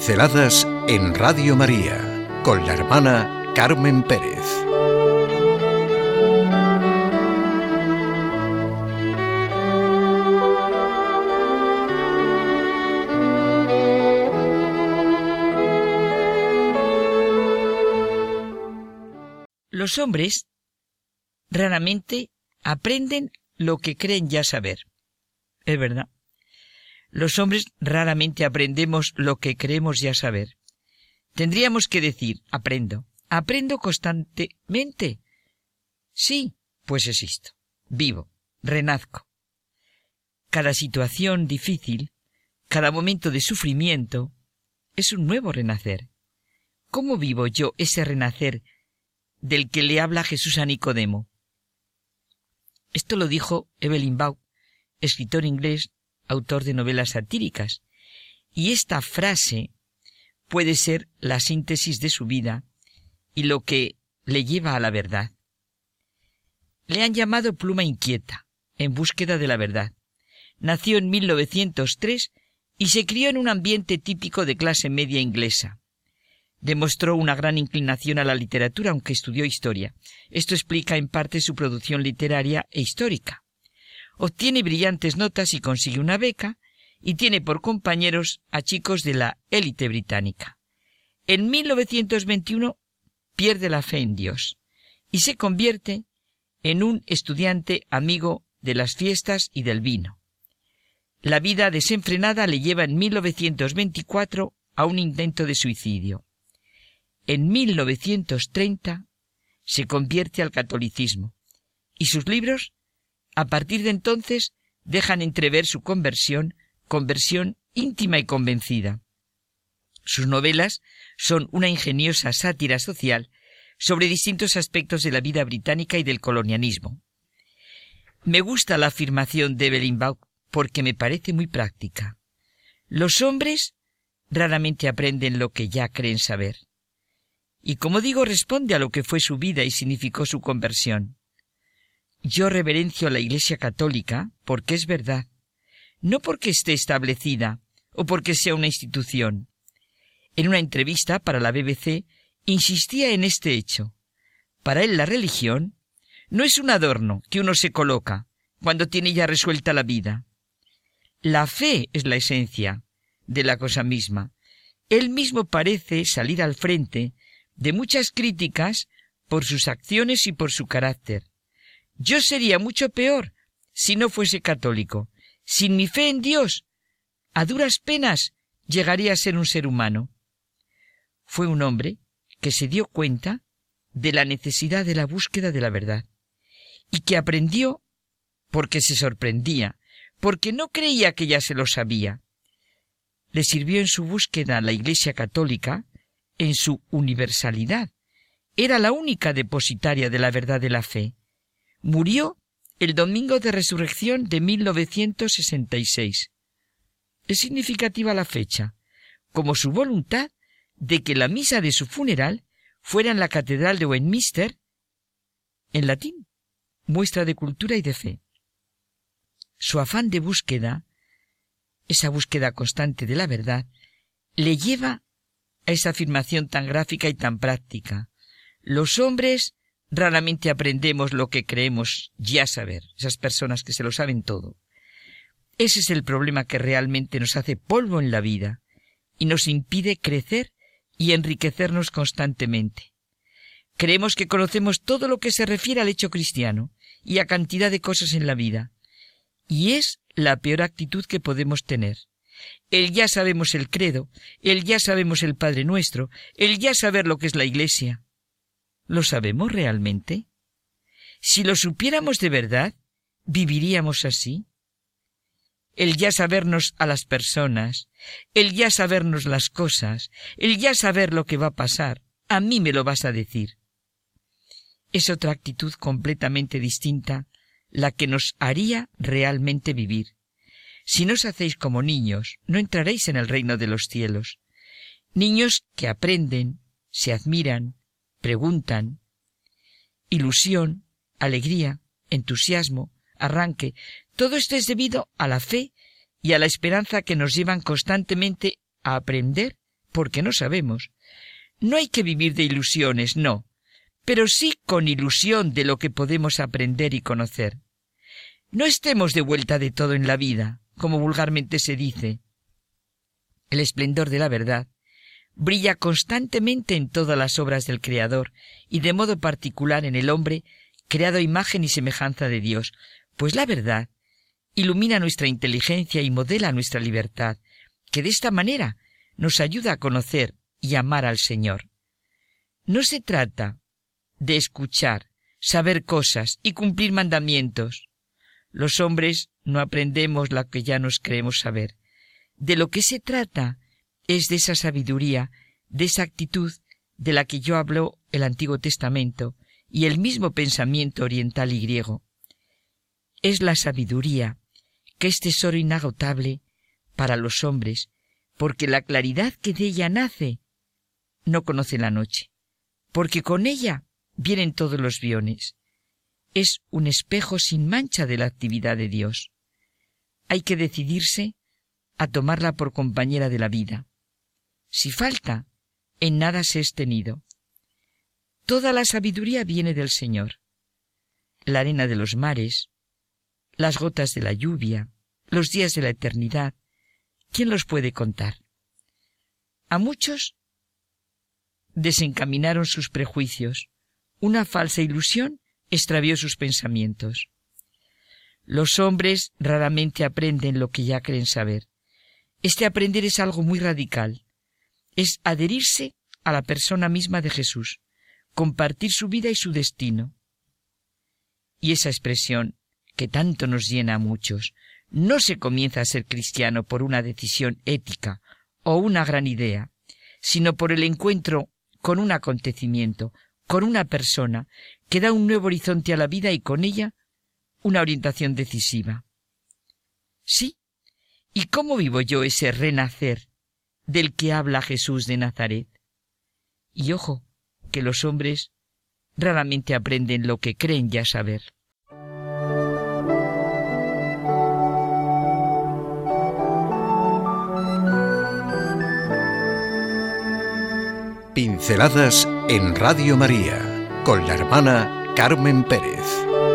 Pinceladas en Radio María con la hermana Carmen Pérez. Los hombres raramente aprenden lo que creen ya saber. Es verdad. Los hombres raramente aprendemos lo que creemos ya saber. Tendríamos que decir, aprendo. Aprendo constantemente. Sí, pues existo. Vivo. Renazco. Cada situación difícil, cada momento de sufrimiento, es un nuevo renacer. ¿Cómo vivo yo ese renacer del que le habla Jesús a Nicodemo? Esto lo dijo Evelyn Baugh, escritor inglés autor de novelas satíricas, y esta frase puede ser la síntesis de su vida y lo que le lleva a la verdad. Le han llamado pluma inquieta, en búsqueda de la verdad. Nació en 1903 y se crió en un ambiente típico de clase media inglesa. Demostró una gran inclinación a la literatura, aunque estudió historia. Esto explica en parte su producción literaria e histórica obtiene brillantes notas y consigue una beca, y tiene por compañeros a chicos de la élite británica. En 1921 pierde la fe en Dios y se convierte en un estudiante amigo de las fiestas y del vino. La vida desenfrenada le lleva en 1924 a un intento de suicidio. En 1930 se convierte al catolicismo y sus libros a partir de entonces dejan entrever su conversión, conversión íntima y convencida. Sus novelas son una ingeniosa sátira social sobre distintos aspectos de la vida británica y del colonialismo. Me gusta la afirmación de Baugh porque me parece muy práctica. Los hombres raramente aprenden lo que ya creen saber. Y como digo, responde a lo que fue su vida y significó su conversión. Yo reverencio a la Iglesia Católica porque es verdad, no porque esté establecida o porque sea una institución. En una entrevista para la BBC insistía en este hecho. Para él la religión no es un adorno que uno se coloca cuando tiene ya resuelta la vida. La fe es la esencia de la cosa misma. Él mismo parece salir al frente de muchas críticas por sus acciones y por su carácter. Yo sería mucho peor si no fuese católico. Sin mi fe en Dios, a duras penas llegaría a ser un ser humano. Fue un hombre que se dio cuenta de la necesidad de la búsqueda de la verdad y que aprendió porque se sorprendía, porque no creía que ya se lo sabía. Le sirvió en su búsqueda la Iglesia Católica en su universalidad. Era la única depositaria de la verdad de la fe. Murió el domingo de resurrección de 1966. Es significativa la fecha, como su voluntad de que la misa de su funeral fuera en la Catedral de Westminster, en latín, muestra de cultura y de fe. Su afán de búsqueda, esa búsqueda constante de la verdad, le lleva a esa afirmación tan gráfica y tan práctica. Los hombres Raramente aprendemos lo que creemos ya saber, esas personas que se lo saben todo. Ese es el problema que realmente nos hace polvo en la vida y nos impide crecer y enriquecernos constantemente. Creemos que conocemos todo lo que se refiere al hecho cristiano y a cantidad de cosas en la vida, y es la peor actitud que podemos tener. El ya sabemos el credo, el ya sabemos el Padre nuestro, el ya saber lo que es la Iglesia. ¿Lo sabemos realmente? Si lo supiéramos de verdad, ¿viviríamos así? El ya sabernos a las personas, el ya sabernos las cosas, el ya saber lo que va a pasar, a mí me lo vas a decir. Es otra actitud completamente distinta la que nos haría realmente vivir. Si no os hacéis como niños, no entraréis en el reino de los cielos. Niños que aprenden, se admiran, preguntan, ilusión, alegría, entusiasmo, arranque, todo esto es debido a la fe y a la esperanza que nos llevan constantemente a aprender porque no sabemos. No hay que vivir de ilusiones, no, pero sí con ilusión de lo que podemos aprender y conocer. No estemos de vuelta de todo en la vida, como vulgarmente se dice. El esplendor de la verdad brilla constantemente en todas las obras del Creador y de modo particular en el hombre creado imagen y semejanza de Dios, pues la verdad ilumina nuestra inteligencia y modela nuestra libertad, que de esta manera nos ayuda a conocer y amar al Señor. No se trata de escuchar, saber cosas y cumplir mandamientos. Los hombres no aprendemos lo que ya nos creemos saber. De lo que se trata es de esa sabiduría, de esa actitud de la que yo hablo el Antiguo Testamento y el mismo pensamiento oriental y griego. Es la sabiduría, que es tesoro inagotable para los hombres, porque la claridad que de ella nace no conoce la noche, porque con ella vienen todos los biones. Es un espejo sin mancha de la actividad de Dios. Hay que decidirse a tomarla por compañera de la vida. Si falta, en nada se es tenido. Toda la sabiduría viene del Señor. La arena de los mares, las gotas de la lluvia, los días de la eternidad, ¿quién los puede contar? A muchos desencaminaron sus prejuicios. Una falsa ilusión extravió sus pensamientos. Los hombres raramente aprenden lo que ya creen saber. Este aprender es algo muy radical es adherirse a la persona misma de Jesús, compartir su vida y su destino. Y esa expresión, que tanto nos llena a muchos, no se comienza a ser cristiano por una decisión ética o una gran idea, sino por el encuentro con un acontecimiento, con una persona, que da un nuevo horizonte a la vida y con ella una orientación decisiva. Sí, ¿y cómo vivo yo ese renacer del que habla Jesús de Nazaret. Y ojo, que los hombres raramente aprenden lo que creen ya saber. Pinceladas en Radio María con la hermana Carmen Pérez.